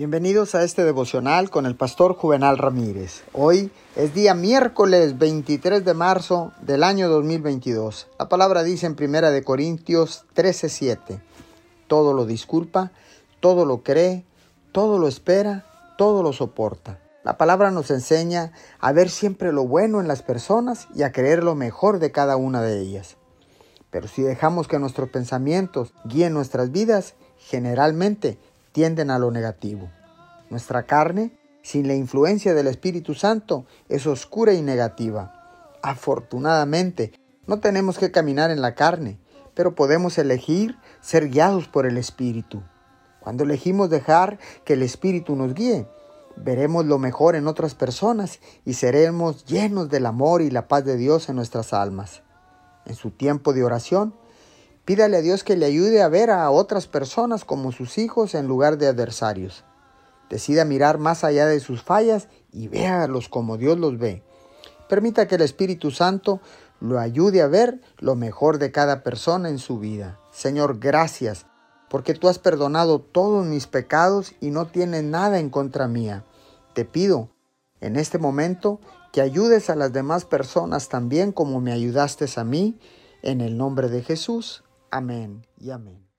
Bienvenidos a este devocional con el pastor Juvenal Ramírez. Hoy es día miércoles 23 de marzo del año 2022. La palabra dice en Primera de Corintios 13:7. Todo lo disculpa, todo lo cree, todo lo espera, todo lo soporta. La palabra nos enseña a ver siempre lo bueno en las personas y a creer lo mejor de cada una de ellas. Pero si dejamos que nuestros pensamientos guíen nuestras vidas, generalmente tienden a lo negativo. Nuestra carne, sin la influencia del Espíritu Santo, es oscura y negativa. Afortunadamente, no tenemos que caminar en la carne, pero podemos elegir ser guiados por el Espíritu. Cuando elegimos dejar que el Espíritu nos guíe, veremos lo mejor en otras personas y seremos llenos del amor y la paz de Dios en nuestras almas. En su tiempo de oración, Pídale a Dios que le ayude a ver a otras personas como sus hijos en lugar de adversarios. Decida mirar más allá de sus fallas y véalos como Dios los ve. Permita que el Espíritu Santo lo ayude a ver lo mejor de cada persona en su vida. Señor, gracias, porque tú has perdonado todos mis pecados y no tienes nada en contra mía. Te pido en este momento que ayudes a las demás personas también como me ayudaste a mí, en el nombre de Jesús. Amén y amén.